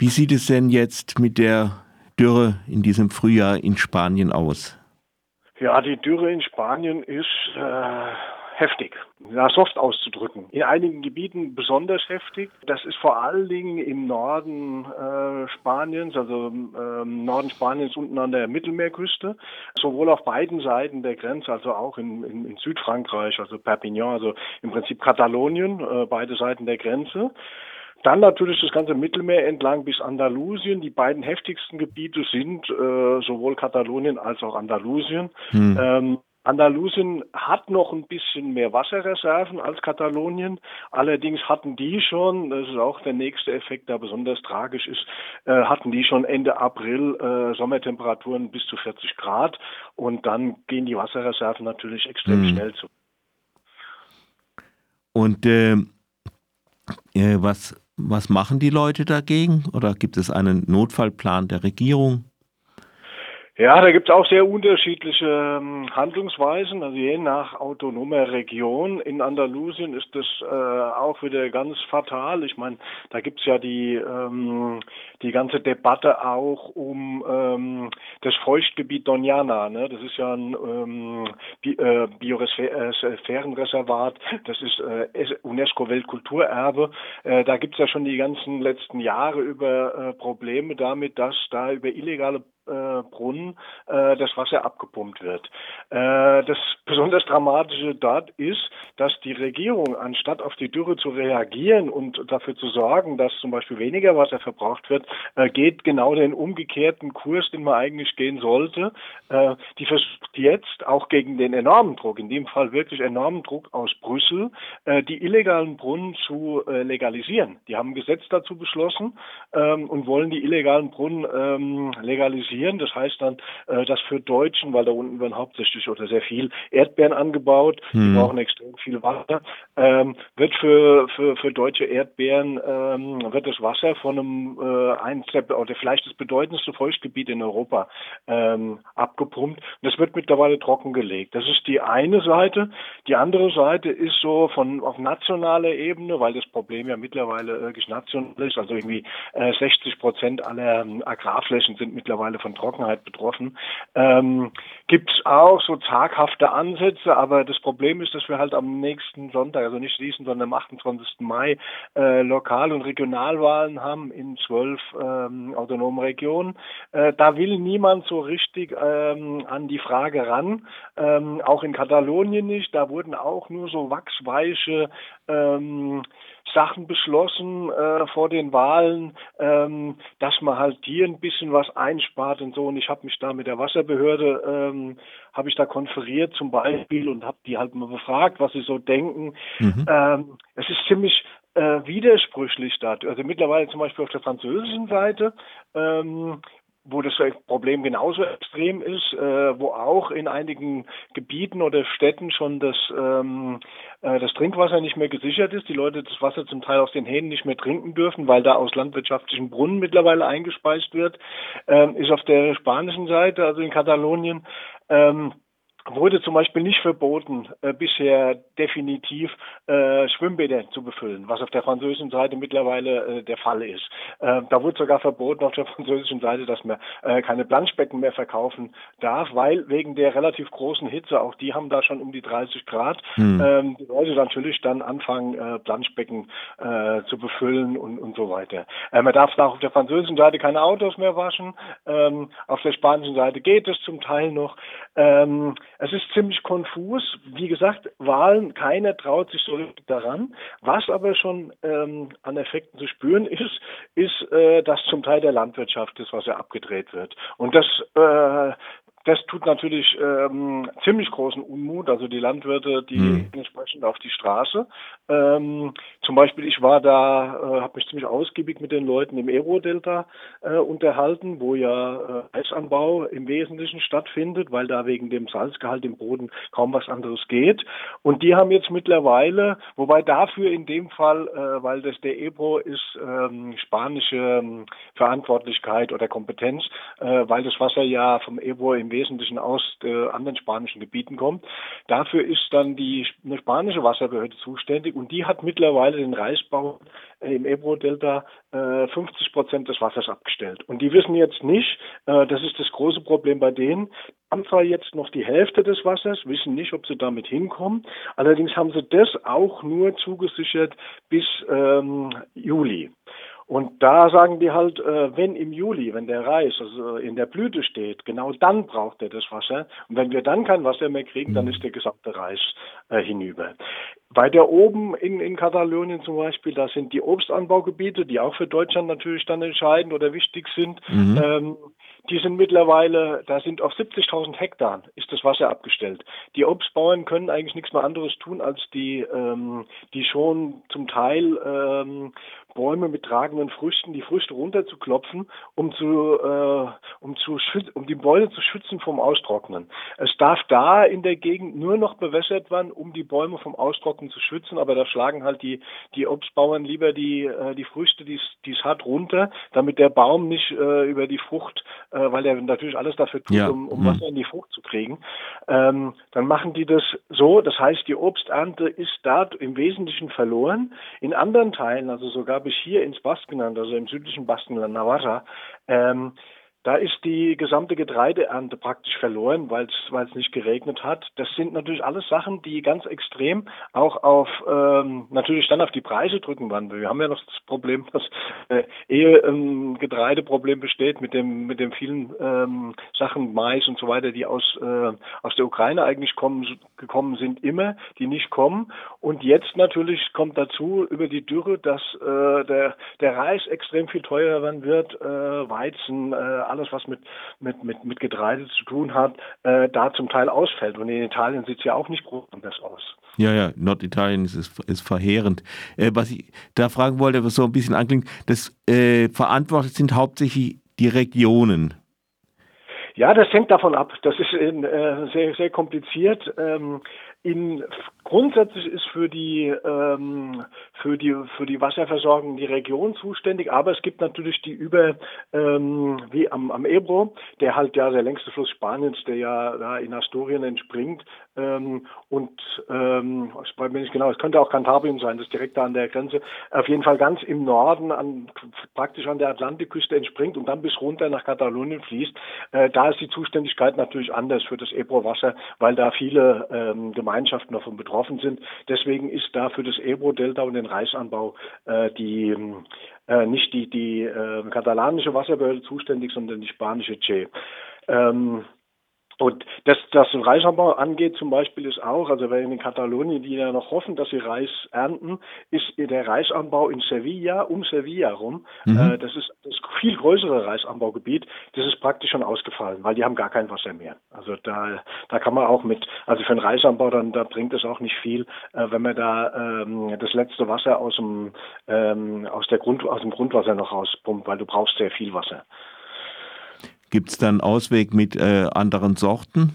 Wie sieht es denn jetzt mit der Dürre in diesem Frühjahr in Spanien aus? Ja, die Dürre in Spanien ist äh, heftig, ja, soft auszudrücken. In einigen Gebieten besonders heftig. Das ist vor allen Dingen im Norden äh, Spaniens, also ähm, Norden Spaniens unten an der Mittelmeerküste, sowohl auf beiden Seiten der Grenze, also auch in, in, in Südfrankreich, also Perpignan, also im Prinzip Katalonien, äh, beide Seiten der Grenze. Dann natürlich das ganze Mittelmeer entlang bis Andalusien. Die beiden heftigsten Gebiete sind äh, sowohl Katalonien als auch Andalusien. Hm. Ähm, Andalusien hat noch ein bisschen mehr Wasserreserven als Katalonien. Allerdings hatten die schon, das ist auch der nächste Effekt, der besonders tragisch ist, äh, hatten die schon Ende April äh, Sommertemperaturen bis zu 40 Grad und dann gehen die Wasserreserven natürlich extrem mhm. schnell zu. Und äh, äh, was, was machen die Leute dagegen? Oder gibt es einen Notfallplan der Regierung? Ja, da gibt es auch sehr unterschiedliche ähm, Handlungsweisen. Also je nach autonomer Region. In Andalusien ist das äh, auch wieder ganz fatal. Ich meine, da gibt es ja die, ähm, die ganze Debatte auch um ähm, das Feuchtgebiet Doñana. Ne? Das ist ja ein ähm, Bi äh, Biosphärenreservat. Das ist äh, UNESCO-Weltkulturerbe. Äh, da gibt es ja schon die ganzen letzten Jahre über äh, Probleme damit, dass da über illegale Brunnen äh, das Wasser abgepumpt wird. Äh, das besonders Dramatische dort ist, dass die Regierung, anstatt auf die Dürre zu reagieren und dafür zu sorgen, dass zum Beispiel weniger Wasser verbraucht wird, äh, geht genau den umgekehrten Kurs, den man eigentlich gehen sollte. Die versucht jetzt auch gegen den enormen Druck, in dem Fall wirklich enormen Druck aus Brüssel, die illegalen Brunnen zu legalisieren. Die haben ein Gesetz dazu beschlossen ähm, und wollen die illegalen Brunnen ähm, legalisieren produzieren. Das heißt dann, äh, dass für Deutschen, weil da unten werden hauptsächlich oder sehr viel Erdbeeren angebaut, hm. die brauchen extrem viel Wasser, ähm, wird für, für, für deutsche Erdbeeren ähm, wird das Wasser von einem äh, eins der, oder vielleicht das bedeutendste Feuchtgebiet in Europa ähm, abgepumpt. Und das wird mittlerweile trockengelegt. Das ist die eine Seite. Die andere Seite ist so von auf nationaler Ebene, weil das Problem ja mittlerweile wirklich national ist. Also irgendwie äh, 60 Prozent aller ähm, Agrarflächen sind mittlerweile von Trockenheit betroffen. Ähm, Gibt es auch so zaghafte Ansätze, aber das Problem ist, dass wir halt am nächsten Sonntag, also nicht diesen, sondern am 28. Mai, äh, Lokal- und Regionalwahlen haben in zwölf ähm, autonomen Regionen. Äh, da will niemand so richtig ähm, an die Frage ran, ähm, auch in Katalonien nicht. Da wurden auch nur so wachsweiche ähm, Sachen beschlossen äh, vor den Wahlen, ähm, dass man halt hier ein bisschen was einspart und so. Und ich habe mich da mit der Wasserbehörde, ähm, habe ich da konferiert zum Beispiel und habe die halt mal befragt, was sie so denken. Mhm. Ähm, es ist ziemlich äh, widersprüchlich da. Also mittlerweile zum Beispiel auf der französischen Seite ähm, wo das Problem genauso extrem ist, äh, wo auch in einigen Gebieten oder Städten schon das, ähm, äh, das Trinkwasser nicht mehr gesichert ist, die Leute das Wasser zum Teil aus den Hähnen nicht mehr trinken dürfen, weil da aus landwirtschaftlichen Brunnen mittlerweile eingespeist wird, ähm, ist auf der spanischen Seite, also in Katalonien, ähm, wurde zum Beispiel nicht verboten, äh, bisher definitiv äh, Schwimmbäder zu befüllen, was auf der französischen Seite mittlerweile äh, der Fall ist. Äh, da wurde sogar verboten auf der französischen Seite, dass man äh, keine Planschbecken mehr verkaufen darf, weil wegen der relativ großen Hitze, auch die haben da schon um die 30 Grad, hm. ähm, die Leute natürlich dann anfangen, äh, Planschbecken äh, zu befüllen und, und so weiter. Äh, man darf auch auf der französischen Seite keine Autos mehr waschen, ähm, auf der spanischen Seite geht es zum Teil noch. Ähm, es ist ziemlich konfus. Wie gesagt, Wahlen, keiner traut sich so daran. Was aber schon ähm, an Effekten zu spüren ist, ist, äh, dass zum Teil der Landwirtschaft das Wasser abgedreht wird. Und das äh, das tut natürlich ähm, ziemlich großen Unmut. Also die Landwirte, die mhm. entsprechend auf die Straße. Ähm, zum Beispiel, ich war da, äh, habe mich ziemlich ausgiebig mit den Leuten im Ebro-Delta äh, unterhalten, wo ja äh, Eisanbau im Wesentlichen stattfindet, weil da wegen dem Salzgehalt im Boden kaum was anderes geht. Und die haben jetzt mittlerweile, wobei dafür in dem Fall, äh, weil das der Ebro ist ähm, spanische ähm, Verantwortlichkeit oder Kompetenz, äh, weil das Wasser ja vom Ebro im Wesentlichen aus äh, anderen spanischen Gebieten kommt. Dafür ist dann die eine spanische Wasserbehörde zuständig und die hat mittlerweile den Reisbau äh, im Ebro-Delta äh, 50 Prozent des Wassers abgestellt. Und die wissen jetzt nicht, äh, das ist das große Problem bei denen, haben zwar jetzt noch die Hälfte des Wassers, wissen nicht, ob sie damit hinkommen. Allerdings haben sie das auch nur zugesichert bis ähm, Juli. Und da sagen die halt, äh, wenn im Juli, wenn der Reis also in der Blüte steht, genau dann braucht er das Wasser. Und wenn wir dann kein Wasser mehr kriegen, dann mhm. ist der gesamte Reis äh, hinüber. Weiter oben in, in Katalonien zum Beispiel, da sind die Obstanbaugebiete, die auch für Deutschland natürlich dann entscheidend oder wichtig sind. Mhm. Ähm, die sind mittlerweile, da sind auf 70.000 Hektar ist das Wasser abgestellt. Die Obstbauern können eigentlich nichts mehr anderes tun, als die, ähm, die schon zum Teil ähm, Bäume mit tragenden Früchten, die Früchte runterzuklopfen, um zu, äh, zu um die Bäume zu schützen vom Austrocknen. Es darf da in der Gegend nur noch bewässert werden, um die Bäume vom Austrocknen zu schützen, aber da schlagen halt die, die Obstbauern lieber die, äh, die Früchte, die es hat, runter, damit der Baum nicht äh, über die Frucht, äh, weil er natürlich alles dafür tut, ja. um, um mhm. Wasser in die Frucht zu kriegen. Ähm, dann machen die das so, das heißt, die Obsternte ist da im Wesentlichen verloren. In anderen Teilen, also sogar ich hier ins Baskenland, also im südlichen Baskenland, Navarra, ähm, da ist die gesamte Getreideernte praktisch verloren, weil es nicht geregnet hat. Das sind natürlich alles Sachen, die ganz extrem auch auf ähm, natürlich dann auf die Preise drücken werden. Wir haben ja noch das Problem, dass äh, ehe ein Getreideproblem besteht mit dem mit den vielen ähm, Sachen Mais und so weiter, die aus äh, aus der Ukraine eigentlich kommen gekommen sind, immer, die nicht kommen. Und jetzt natürlich kommt dazu über die Dürre, dass äh, der der Reis extrem viel teurer werden wird, äh, Weizen äh, alles, was mit, mit, mit, mit Getreide zu tun hat, äh, da zum Teil ausfällt. Und in Italien sieht es ja auch nicht groß anders aus. Ja, ja, Norditalien ist, ist verheerend. Äh, was ich da fragen wollte, was so ein bisschen anklingt, das äh, verantwortet sind hauptsächlich die Regionen. Ja, das hängt davon ab. Das ist äh, sehr, sehr kompliziert. Ähm, in, grundsätzlich ist für die, ähm, für, die, für die Wasserversorgung die Region zuständig, aber es gibt natürlich die über, ähm, wie am, am Ebro, der halt ja der längste Fluss Spaniens, der ja da in Asturien entspringt. Ähm, und ähm, ich weiß nicht genau, es könnte auch Kantabrien sein, das direkt da an der Grenze, auf jeden Fall ganz im Norden, an, praktisch an der Atlantikküste entspringt und dann bis runter nach Katalonien fließt. Äh, da ist die Zuständigkeit natürlich anders für das Ebro-Wasser, weil da viele ähm, Gemeinschaften davon betroffen sind. Deswegen ist da für das Ebro-Delta und den Reisanbau äh, die äh, nicht die, die äh, katalanische Wasserbehörde zuständig, sondern die spanische CE. Ähm, und das, das Reisanbau angeht zum Beispiel ist auch, also wenn in Katalonien, die ja noch hoffen, dass sie Reis ernten, ist der Reisanbau in Sevilla, um Sevilla rum, mhm. äh, das ist das viel größere Reisanbaugebiet, das ist praktisch schon ausgefallen, weil die haben gar kein Wasser mehr. Also da, da kann man auch mit, also für den Reisanbau, dann da bringt es auch nicht viel, äh, wenn man da ähm, das letzte Wasser aus dem, ähm, aus, der Grund, aus dem Grundwasser noch rauspumpt, weil du brauchst sehr viel Wasser. Gibt es dann Ausweg mit äh, anderen Sorten?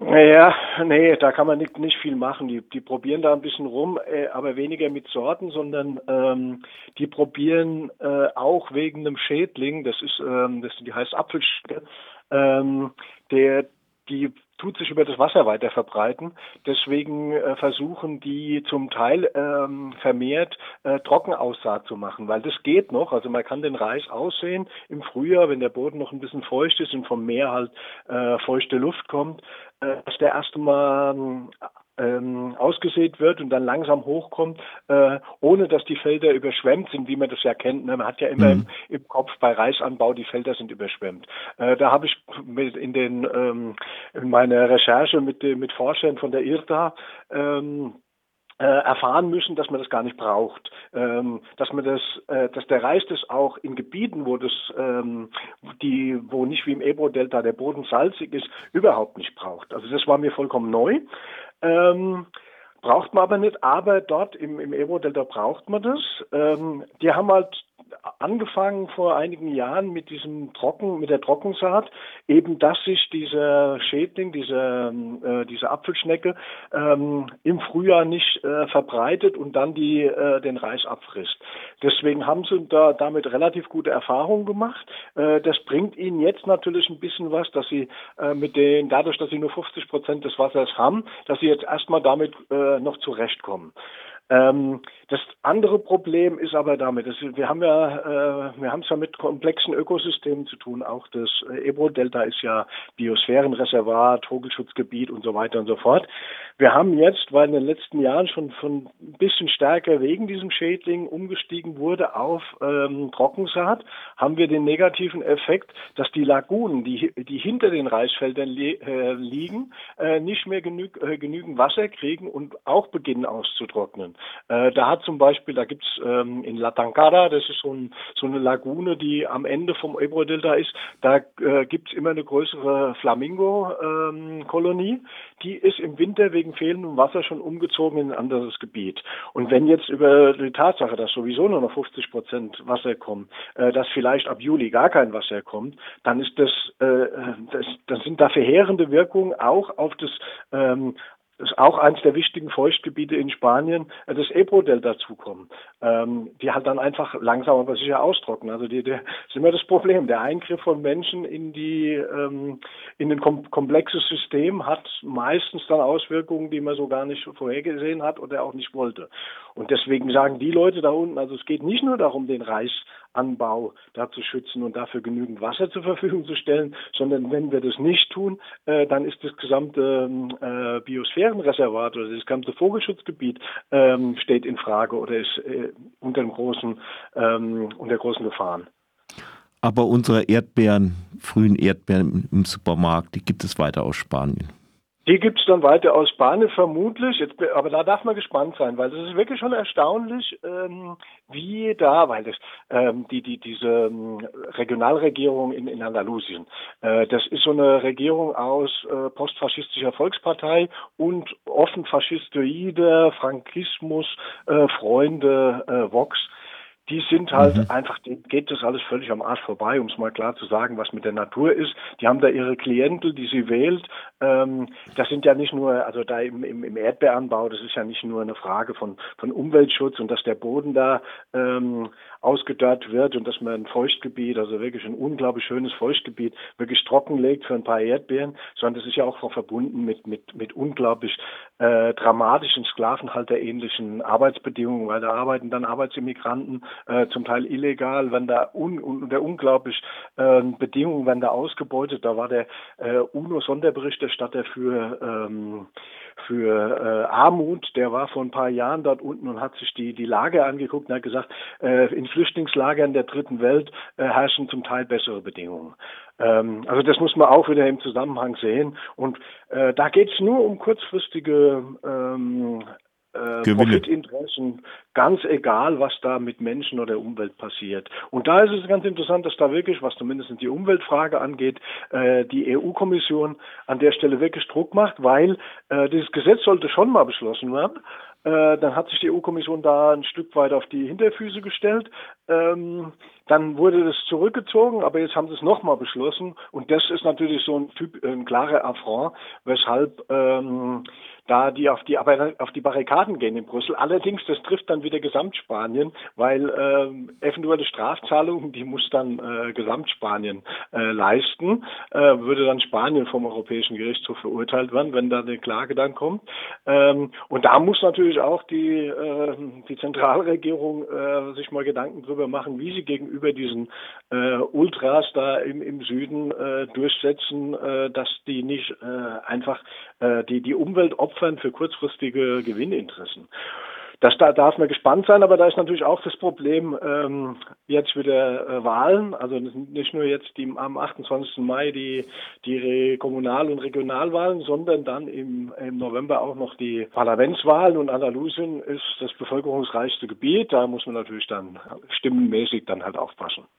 Naja, nee, da kann man nicht, nicht viel machen. Die, die probieren da ein bisschen rum, äh, aber weniger mit Sorten, sondern ähm, die probieren äh, auch wegen einem Schädling, das ist, ähm, das, die heißt Apfelschnecke, ähm, der, die tut sich über das Wasser weiter verbreiten. Deswegen äh, versuchen die zum Teil ähm, vermehrt äh, Trockenaussaat zu machen, weil das geht noch. Also man kann den Reis aussehen im Frühjahr, wenn der Boden noch ein bisschen feucht ist und vom Meer halt äh, feuchte Luft kommt, äh, dass der erste Mal ähm, ausgesät wird und dann langsam hochkommt, äh, ohne dass die Felder überschwemmt sind, wie man das ja kennt. Ne? Man hat ja immer mhm. im, im, Kopf bei Reisanbau, die Felder sind überschwemmt. Äh, da habe ich mit in den ähm, in meiner Recherche mit mit Forschern von der IRTA ähm, äh, erfahren müssen, dass man das gar nicht braucht, ähm, dass man das, äh, dass der Reis das auch in Gebieten, wo das, ähm, die, wo nicht wie im Ebro-Delta der Boden salzig ist, überhaupt nicht braucht. Also das war mir vollkommen neu. Ähm, braucht man aber nicht, aber dort im, im Ebro-Delta braucht man das. Ähm, die haben halt angefangen vor einigen Jahren mit diesem Trocken, mit der Trockensaat, eben dass sich dieser Schädling, diese, äh, diese Apfelschnecke ähm, im Frühjahr nicht äh, verbreitet und dann die, äh, den Reis abfrisst. Deswegen haben sie da damit relativ gute Erfahrungen gemacht. Äh, das bringt ihnen jetzt natürlich ein bisschen was, dass sie äh, mit den, dadurch, dass sie nur 50 Prozent des Wassers haben, dass sie jetzt erstmal damit äh, noch zurechtkommen. Ähm, das andere Problem ist aber damit, dass wir haben ja, äh, wir haben es ja mit komplexen Ökosystemen zu tun. Auch das Ebro-Delta ist ja Biosphärenreservat, Vogelschutzgebiet und so weiter und so fort. Wir haben jetzt, weil in den letzten Jahren schon von ein bisschen stärker wegen diesem Schädling umgestiegen wurde auf ähm, Trockensaat, haben wir den negativen Effekt, dass die Lagunen, die, die hinter den Reisfeldern li äh, liegen, äh, nicht mehr genü äh, genügend Wasser kriegen und auch beginnen auszutrocknen. Äh, da hat zum Beispiel, da gibt's ähm, in La Tancada, das ist so, ein, so, eine Lagune, die am Ende vom Ebro-Delta ist, da äh, gibt's immer eine größere Flamingo-Kolonie. Ähm, die ist im Winter wegen fehlendem Wasser schon umgezogen in ein anderes Gebiet. Und wenn jetzt über die Tatsache, dass sowieso nur noch 50 Prozent Wasser kommen, äh, dass vielleicht ab Juli gar kein Wasser kommt, dann ist das, äh, das, das sind da verheerende Wirkungen auch auf das ähm, das ist auch eines der wichtigen Feuchtgebiete in Spanien, äh, das Ebro-Delta zukommen, ähm, die halt dann einfach langsam aber sicher austrocknen. Also die, die, das ist immer das Problem. Der Eingriff von Menschen in die ähm, in ein kom komplexes System hat meistens dann Auswirkungen, die man so gar nicht vorhergesehen hat oder auch nicht wollte. Und deswegen sagen die Leute da unten, also es geht nicht nur darum, den Reisanbau da zu schützen und dafür genügend Wasser zur Verfügung zu stellen, sondern wenn wir das nicht tun, äh, dann ist das gesamte äh, Biosphärenreservat oder das gesamte Vogelschutzgebiet ähm, steht in Frage oder ist äh, unter großen, ähm, unter großen Gefahren. Aber unsere Erdbeeren, frühen Erdbeeren im Supermarkt, die gibt es weiter aus Spanien. Die gibt es dann weiter aus Spanien vermutlich, jetzt, aber da darf man gespannt sein, weil das ist wirklich schon erstaunlich, ähm, wie da, weil das, ähm, die, die, diese ähm, Regionalregierung in, in Andalusien, äh, das ist so eine Regierung aus äh, postfaschistischer Volkspartei und offen faschistoide, Frankismus, äh, Freunde, äh, Vox die sind halt mhm. einfach, denen geht das alles völlig am Arsch vorbei, um es mal klar zu sagen, was mit der Natur ist. Die haben da ihre Klientel, die sie wählt. Ähm, das sind ja nicht nur, also da im, im, im Erdbeeranbau, das ist ja nicht nur eine Frage von, von Umweltschutz und dass der Boden da ähm, ausgedörrt wird und dass man ein Feuchtgebiet, also wirklich ein unglaublich schönes Feuchtgebiet, wirklich trockenlegt für ein paar Erdbeeren, sondern das ist ja auch verbunden mit, mit, mit unglaublich äh, dramatischen sklavenhalterähnlichen Arbeitsbedingungen, weil da arbeiten dann Arbeitsimmigranten äh, zum Teil illegal, wenn da un, unter unglaublich äh, Bedingungen werden da ausgebeutet. Da war der äh, UNO-Sonderberichterstatter für ähm, für äh, Armut, der war vor ein paar Jahren dort unten und hat sich die, die Lage angeguckt und hat gesagt, äh, in Flüchtlingslagern der dritten Welt äh, herrschen zum Teil bessere Bedingungen. Ähm, also das muss man auch wieder im Zusammenhang sehen. Und äh, da geht es nur um kurzfristige ähm, äh, Profitinteressen, ganz egal, was da mit Menschen oder Umwelt passiert. Und da ist es ganz interessant, dass da wirklich, was zumindest die Umweltfrage angeht, äh, die EU-Kommission an der Stelle wirklich Druck macht, weil äh, dieses Gesetz sollte schon mal beschlossen werden. Äh, dann hat sich die EU-Kommission da ein Stück weit auf die Hinterfüße gestellt. Ähm, dann wurde das zurückgezogen, aber jetzt haben sie es nochmal beschlossen. Und das ist natürlich so ein, typ, ein klarer Affront, weshalb ähm, da die auf die auf die Barrikaden gehen in Brüssel. Allerdings, das trifft dann wieder Gesamtspanien, weil äh, eventuelle Strafzahlungen, die muss dann äh, Gesamtspanien äh, leisten, äh, würde dann Spanien vom Europäischen Gerichtshof verurteilt werden, wenn da eine Klage dann kommt. Ähm, und da muss natürlich auch die äh, die Zentralregierung äh, sich mal Gedanken drüber machen, wie sie gegenüber diesen äh, Ultras da im, im Süden äh, durchsetzen, äh, dass die nicht äh, einfach äh, die die Umwelt opfern für kurzfristige Gewinninteressen. Das da darf man gespannt sein, aber da ist natürlich auch das Problem ähm, jetzt wieder äh, Wahlen, also nicht nur jetzt die, am 28. Mai die, die Kommunal- und Regionalwahlen, sondern dann im, im November auch noch die Parlamentswahlen und Andalusien ist das bevölkerungsreichste Gebiet. Da muss man natürlich dann stimmenmäßig dann halt aufpassen.